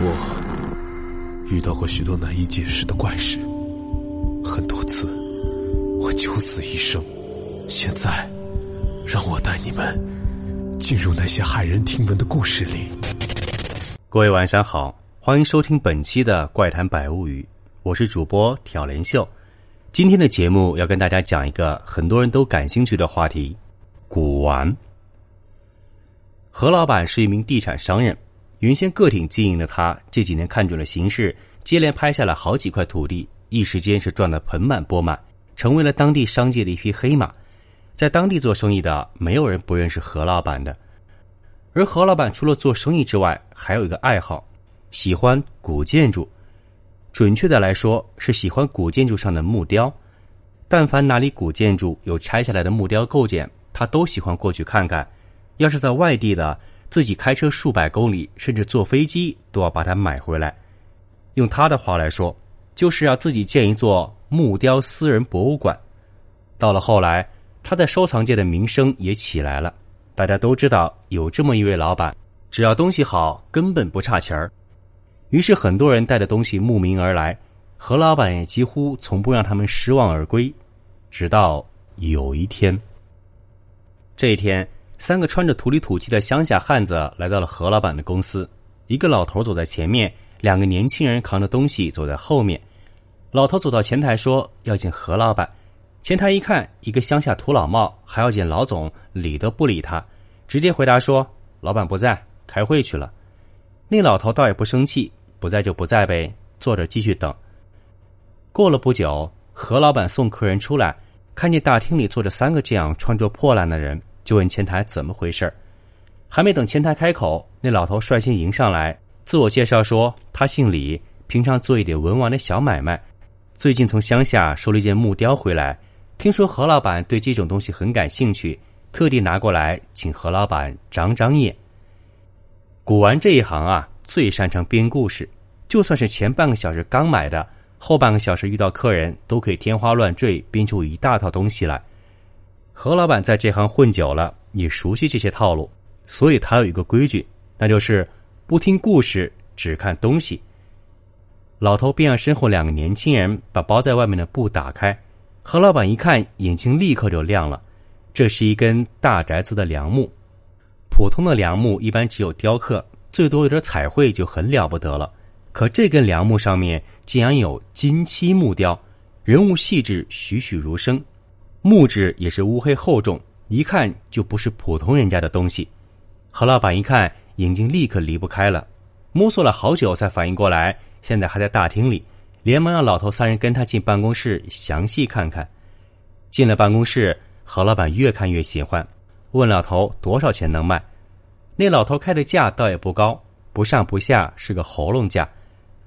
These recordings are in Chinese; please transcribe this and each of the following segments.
我遇到过许多难以解释的怪事，很多次我九死一生。现在，让我带你们进入那些骇人听闻的故事里。各位晚上好，欢迎收听本期的《怪谈百物语》，我是主播挑帘秀。今天的节目要跟大家讲一个很多人都感兴趣的话题——古玩。何老板是一名地产商人。原先个体经营的他，这几年看准了形势，接连拍下了好几块土地，一时间是赚得盆满钵满，成为了当地商界的一匹黑马。在当地做生意的，没有人不认识何老板的。而何老板除了做生意之外，还有一个爱好，喜欢古建筑。准确的来说，是喜欢古建筑上的木雕。但凡哪里古建筑有拆下来的木雕构件，他都喜欢过去看看。要是在外地的，自己开车数百公里，甚至坐飞机都要把它买回来。用他的话来说，就是要自己建一座木雕私人博物馆。到了后来，他在收藏界的名声也起来了。大家都知道有这么一位老板，只要东西好，根本不差钱儿。于是很多人带着东西慕名而来，何老板也几乎从不让他们失望而归。直到有一天，这一天。三个穿着土里土气的乡下汉子来到了何老板的公司。一个老头走在前面，两个年轻人扛着东西走在后面。老头走到前台说：“要见何老板。”前台一看，一个乡下土老帽，还要见老总，理都不理他，直接回答说：“老板不在，开会去了。”那老头倒也不生气，不在就不在呗，坐着继续等。过了不久，何老板送客人出来，看见大厅里坐着三个这样穿着破烂的人。就问前台怎么回事还没等前台开口，那老头率先迎上来，自我介绍说他姓李，平常做一点文玩的小买卖，最近从乡下收了一件木雕回来，听说何老板对这种东西很感兴趣，特地拿过来请何老板长长眼。古玩这一行啊，最擅长编故事，就算是前半个小时刚买的，后半个小时遇到客人，都可以天花乱坠编出一大套东西来。何老板在这行混久了，也熟悉这些套路，所以他有一个规矩，那就是不听故事，只看东西。老头便让身后两个年轻人把包在外面的布打开。何老板一看，眼睛立刻就亮了。这是一根大宅子的梁木，普通的梁木一般只有雕刻，最多有点彩绘就很了不得了。可这根梁木上面竟然有金漆木雕，人物细致，栩栩如生。木质也是乌黑厚重，一看就不是普通人家的东西。何老板一看，眼睛立刻离不开了，摸索了好久才反应过来，现在还在大厅里，连忙让老头三人跟他进办公室详细看看。进了办公室，何老板越看越喜欢，问老头多少钱能卖。那老头开的价倒也不高，不上不下是个喉咙价。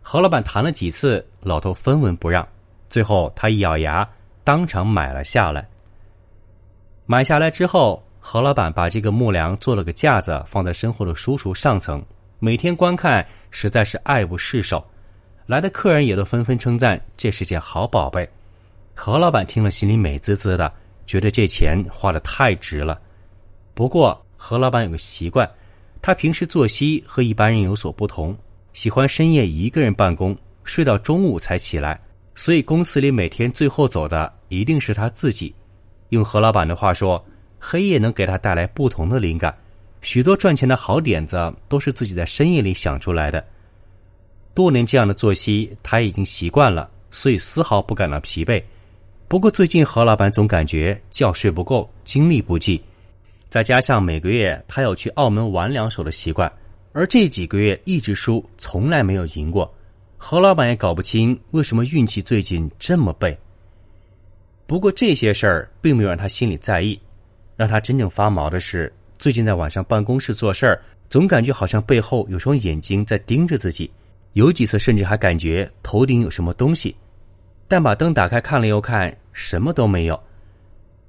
何老板谈了几次，老头分文不让，最后他一咬牙。当场买了下来。买下来之后，何老板把这个木梁做了个架子，放在身后的书橱上层，每天观看，实在是爱不释手。来的客人也都纷纷称赞这是件好宝贝。何老板听了，心里美滋滋的，觉得这钱花的太值了。不过，何老板有个习惯，他平时作息和一般人有所不同，喜欢深夜一个人办公，睡到中午才起来。所以公司里每天最后走的一定是他自己。用何老板的话说，黑夜能给他带来不同的灵感，许多赚钱的好点子都是自己在深夜里想出来的。多年这样的作息，他已经习惯了，所以丝毫不感到疲惫。不过最近何老板总感觉觉睡不够，精力不济，再加上每个月他有去澳门玩两手的习惯，而这几个月一直输，从来没有赢过。何老板也搞不清为什么运气最近这么背。不过这些事儿并没有让他心里在意，让他真正发毛的是，最近在晚上办公室做事儿，总感觉好像背后有双眼睛在盯着自己，有几次甚至还感觉头顶有什么东西，但把灯打开看了又看，什么都没有。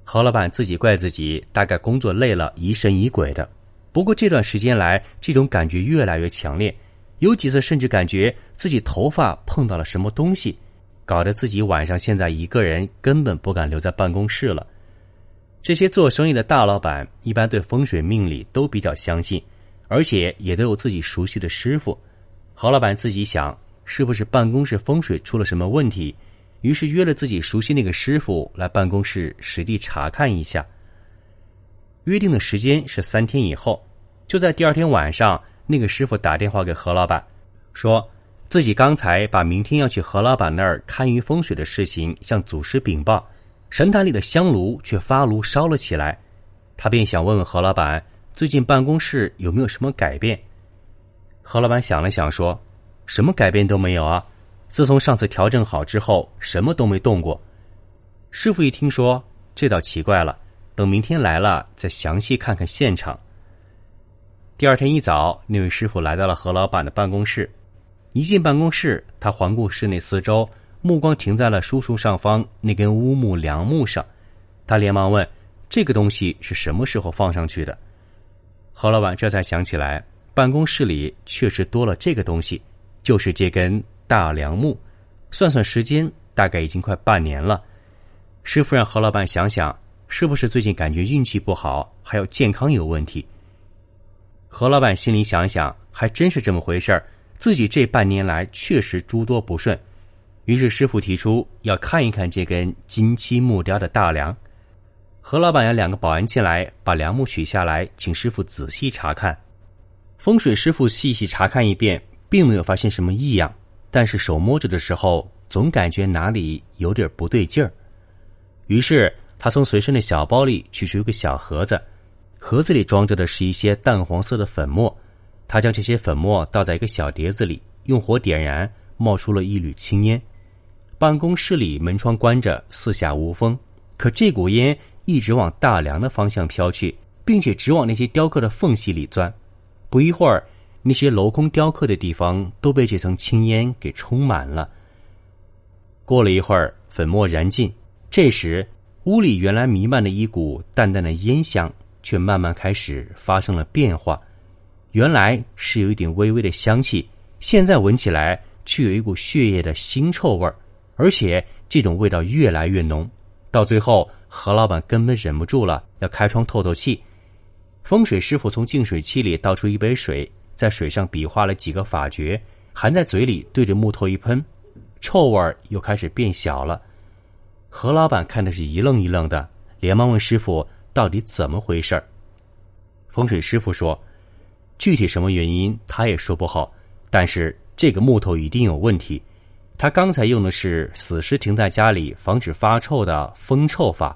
何老板自己怪自己，大概工作累了，疑神疑鬼的。不过这段时间来，这种感觉越来越强烈。有几次甚至感觉自己头发碰到了什么东西，搞得自己晚上现在一个人根本不敢留在办公室了。这些做生意的大老板一般对风水命理都比较相信，而且也都有自己熟悉的师傅。何老板自己想，是不是办公室风水出了什么问题？于是约了自己熟悉那个师傅来办公室实地查看一下。约定的时间是三天以后，就在第二天晚上，那个师傅打电话给何老板，说自己刚才把明天要去何老板那儿堪舆风水的事情向祖师禀报，神坛里的香炉却发炉烧了起来，他便想问问何老板最近办公室有没有什么改变。何老板想了想说：“什么改变都没有啊，自从上次调整好之后，什么都没动过。”师傅一听说，这倒奇怪了。等明天来了，再详细看看现场。第二天一早，那位师傅来到了何老板的办公室。一进办公室，他环顾室内四周，目光停在了书橱上方那根乌木梁木上。他连忙问：“这个东西是什么时候放上去的？”何老板这才想起来，办公室里确实多了这个东西，就是这根大梁木。算算时间，大概已经快半年了。师傅让何老板想想。是不是最近感觉运气不好，还有健康有问题？何老板心里想想，还真是这么回事儿。自己这半年来确实诸多不顺，于是师傅提出要看一看这根金漆木雕的大梁。何老板让两个保安进来，把梁木取下来，请师傅仔细查看。风水师傅细细查看一遍，并没有发现什么异样，但是手摸着的时候，总感觉哪里有点不对劲儿。于是。他从随身的小包里取出一个小盒子，盒子里装着的是一些淡黄色的粉末。他将这些粉末倒在一个小碟子里，用火点燃，冒出了一缕青烟。办公室里门窗关着，四下无风，可这股烟一直往大梁的方向飘去，并且直往那些雕刻的缝隙里钻。不一会儿，那些镂空雕刻的地方都被这层青烟给充满了。过了一会儿，粉末燃尽，这时。屋里原来弥漫的一股淡淡的烟香，却慢慢开始发生了变化。原来是有一点微微的香气，现在闻起来却有一股血液的腥臭味儿，而且这种味道越来越浓。到最后，何老板根本忍不住了，要开窗透透气。风水师傅从净水器里倒出一杯水，在水上比划了几个法诀，含在嘴里，对着木头一喷，臭味儿又开始变小了。何老板看的是一愣一愣的，连忙问师傅：“到底怎么回事？”风水师傅说：“具体什么原因他也说不好，但是这个木头一定有问题。他刚才用的是死尸停在家里防止发臭的封臭法，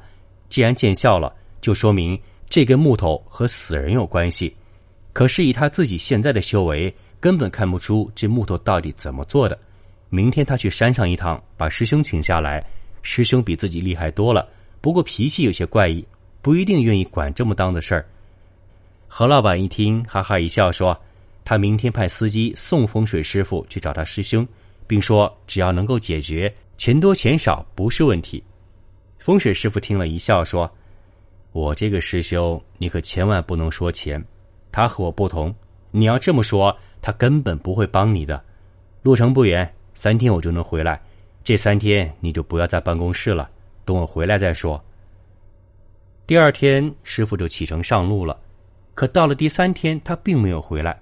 既然见效了，就说明这根木头和死人有关系。可是以他自己现在的修为，根本看不出这木头到底怎么做的。明天他去山上一趟，把师兄请下来。”师兄比自己厉害多了，不过脾气有些怪异，不一定愿意管这么当的事儿。何老板一听，哈哈一笑，说：“他明天派司机送风水师傅去找他师兄，并说只要能够解决，钱多钱少不是问题。”风水师傅听了一笑，说：“我这个师兄，你可千万不能说钱，他和我不同。你要这么说，他根本不会帮你的。路程不远，三天我就能回来。”这三天你就不要在办公室了，等我回来再说。第二天，师傅就启程上路了，可到了第三天，他并没有回来。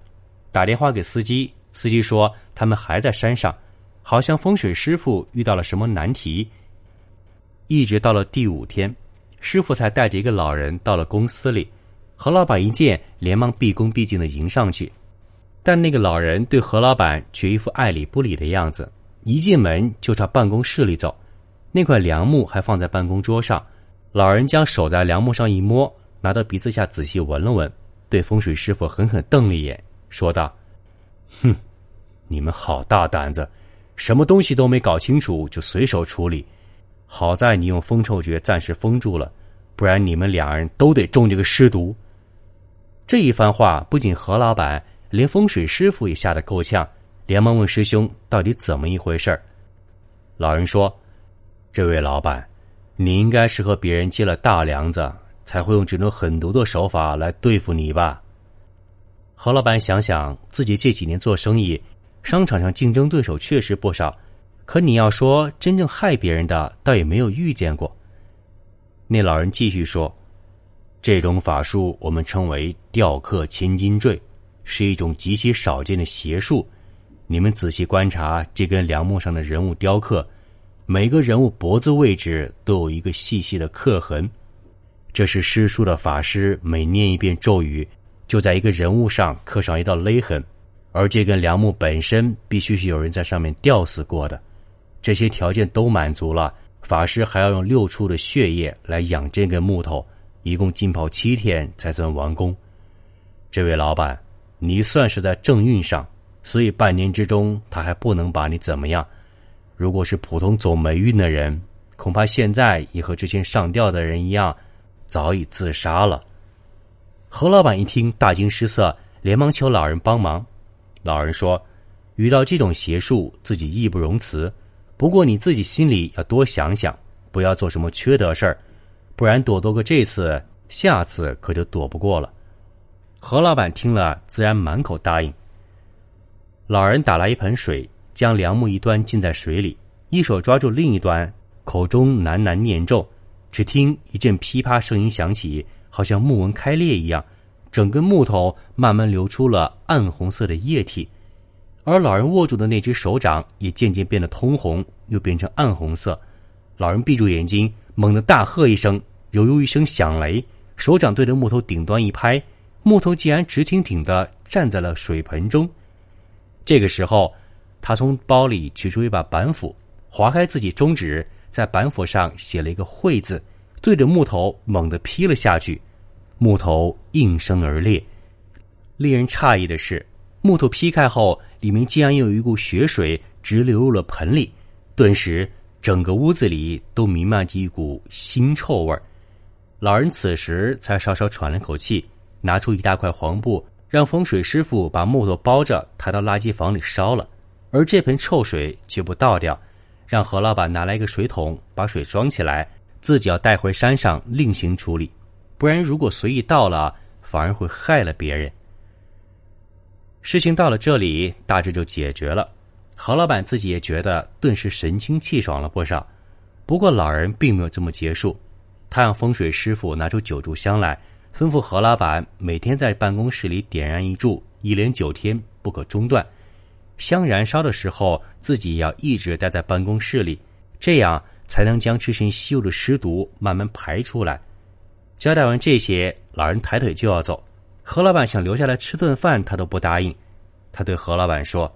打电话给司机，司机说他们还在山上，好像风水师傅遇到了什么难题。一直到了第五天，师傅才带着一个老人到了公司里。何老板一见，连忙毕恭毕敬的迎上去，但那个老人对何老板却一副爱理不理的样子。一进门就朝办公室里走，那块梁木还放在办公桌上。老人将手在梁木上一摸，拿到鼻子下仔细闻了闻，对风水师傅狠狠瞪了一眼，说道：“哼，你们好大胆子，什么东西都没搞清楚就随手处理。好在你用封臭诀暂时封住了，不然你们两人都得中这个尸毒。”这一番话不仅何老板，连风水师傅也吓得够呛。连忙问师兄：“到底怎么一回事？”老人说：“这位老板，你应该是和别人借了大梁子，才会用这种狠毒的手法来对付你吧？”何老板想想自己这几年做生意，商场上竞争对手确实不少，可你要说真正害别人的，倒也没有遇见过。那老人继续说：“这种法术我们称为‘雕刻千金坠’，是一种极其少见的邪术。”你们仔细观察这根梁木上的人物雕刻，每个人物脖子位置都有一个细细的刻痕，这是施术的法师每念一遍咒语，就在一个人物上刻上一道勒痕。而这根梁木本身必须是有人在上面吊死过的，这些条件都满足了，法师还要用六处的血液来养这根木头，一共浸泡七天才算完工。这位老板，你算是在正运上，所以半年之中他还不能把你怎么样。如果是普通走霉运的人，恐怕现在也和之前上吊的人一样，早已自杀了。何老板一听大惊失色，连忙求老人帮忙。老人说：“遇到这种邪术，自己义不容辞。不过你自己心里要多想想，不要做什么缺德事儿，不然躲多个这次，下次可就躲不过了。”何老板听了，自然满口答应。老人打来一盆水，将梁木一端浸在水里，一手抓住另一端，口中喃喃念咒。只听一阵噼啪声音响起，好像木纹开裂一样。整根木头慢慢流出了暗红色的液体，而老人握住的那只手掌也渐渐变得通红，又变成暗红色。老人闭住眼睛，猛地大喝一声，犹如一声响雷，手掌对着木头顶端一拍，木头竟然直挺挺的站在了水盆中。这个时候，他从包里取出一把板斧，划开自己中指，在板斧上写了一个“会”字，对着木头猛地劈了下去。木头应声而裂。令人诧异的是，木头劈开后，里面竟然有一股血水直流入了盆里。顿时，整个屋子里都弥漫着一股腥臭味老人此时才稍稍喘了口气，拿出一大块黄布，让风水师傅把木头包着，抬到垃圾房里烧了。而这盆臭水却不倒掉，让何老板拿来一个水桶，把水装起来，自己要带回山上另行处理。不然，如果随意倒了，反而会害了别人。事情到了这里，大致就解决了。何老板自己也觉得顿时神清气爽了不少。不过，老人并没有这么结束，他让风水师傅拿出九炷香来，吩咐何老板每天在办公室里点燃一炷，一连九天不可中断。香燃烧的时候，自己要一直待在办公室里，这样才能将之前吸入的尸毒慢慢排出来。交代完这些，老人抬腿就要走。何老板想留下来吃顿饭，他都不答应。他对何老板说：“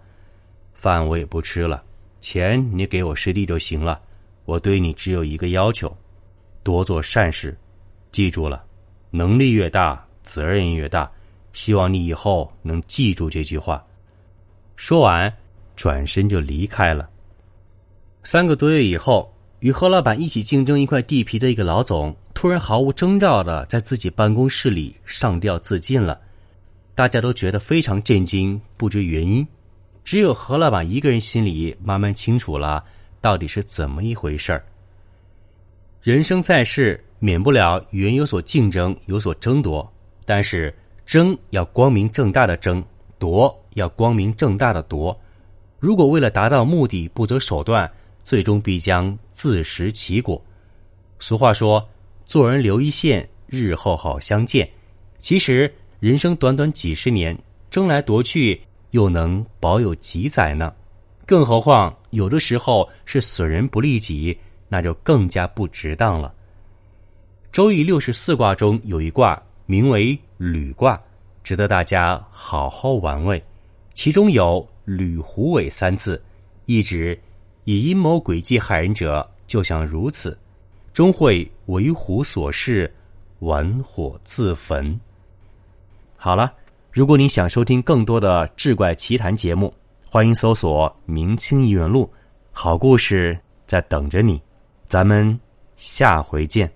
饭我也不吃了，钱你给我师弟就行了。我对你只有一个要求，多做善事。记住了，能力越大，责任越大。希望你以后能记住这句话。”说完，转身就离开了。三个多月以后，与何老板一起竞争一块地皮的一个老总。突然毫无征兆的在自己办公室里上吊自尽了，大家都觉得非常震惊，不知原因。只有何老板一个人心里慢慢清楚了到底是怎么一回事儿。人生在世，免不了与人有所竞争，有所争夺，但是争要光明正大的争，夺要光明正大的夺。如果为了达到目的不择手段，最终必将自食其果。俗话说。做人留一线，日后好相见。其实人生短短几十年，争来夺去又能保有几载呢？更何况有的时候是损人不利己，那就更加不值当了。周易六十四卦中有一卦名为履卦，值得大家好好玩味。其中有“吕虎尾”三字，意指以阴谋诡计害人者，就像如此。终会为虎所噬，玩火自焚。好了，如果你想收听更多的志怪奇谈节目，欢迎搜索《明清异闻录》，好故事在等着你。咱们下回见。